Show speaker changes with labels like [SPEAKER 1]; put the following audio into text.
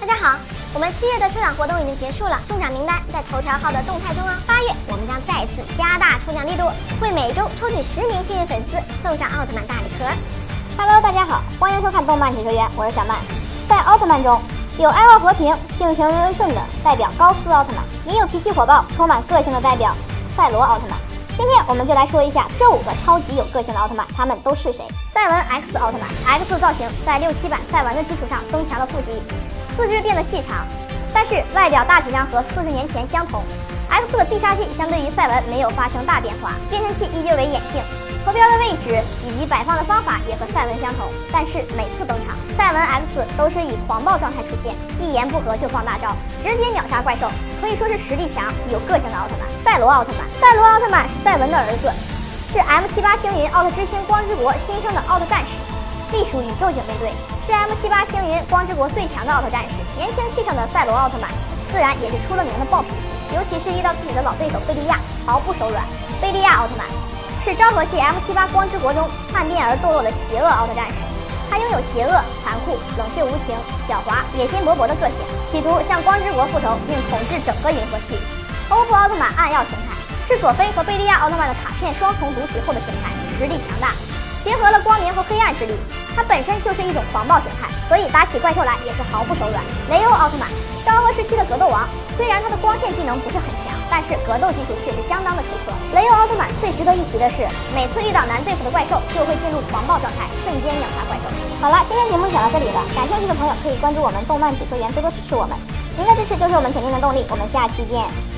[SPEAKER 1] 大家好，我们七月的抽奖活动已经结束了，中奖名单在头条号的动态中哦。八月我们将再次加大抽奖力度，会每周抽取十名幸运粉丝送上奥特曼大礼盒。
[SPEAKER 2] Hello，大家好，欢迎收看动漫解说员，我是小曼。在奥特曼中有爱好和平、性情温顺的代表高斯奥特曼，也有脾气火爆、充满个性的代表赛罗奥特曼。今天我们就来说一下这五个超级有个性的奥特曼，他们都是谁？
[SPEAKER 1] 赛文 X 奥特曼，X 造型在六七版赛文的基础上增强了腹肌，四肢变得细长，但是外表大体上和四十年前相同。X 的必杀技相对于赛文没有发生大变化，变身器依旧为眼镜。头标的位置以及摆放的方法也和赛文相同，但是每次登场，赛文 X 都是以狂暴状态出现，一言不合就放大招，直接秒杀怪兽，可以说是实力强、有个性的奥特曼。赛罗奥特曼，赛罗奥特曼是赛文的儿子，是 M78 星云奥特之星光之国新生的奥特战士，隶属宇宙警备队，是 M78 星云光之国最强的奥特战士。年轻气盛的赛罗奥特曼，自然也是出了名的暴脾气，尤其是遇到自己的老对手贝利亚，毫不手软。贝利亚奥特曼。是昭和系 M78 光之国中叛变而堕落的邪恶奥特战士，他拥有邪恶、残酷、冷血无情、狡猾、野心勃勃的个性，企图向光之国复仇并统治整个银河系。欧布奥特曼暗耀形态是佐菲和贝利亚奥特曼的卡片双重读取后的形态，实力强大，结合了光明和黑暗之力。它本身就是一种狂暴形态，所以打起怪兽来也是毫不手软。雷欧奥特曼，昭和时期的格斗王，虽然他的光线技能不是很强。但是格斗技术却是相当的出色。雷欧奥特曼最值得一提的是，每次遇到难对付的怪兽，就会进入狂暴状态，瞬间秒杀怪兽。
[SPEAKER 2] 好了，今天节目讲到这里了，感兴趣的朋友可以关注我们动漫解说员，多多支持我们。您的支持就是我们前进的动力。我们下期见。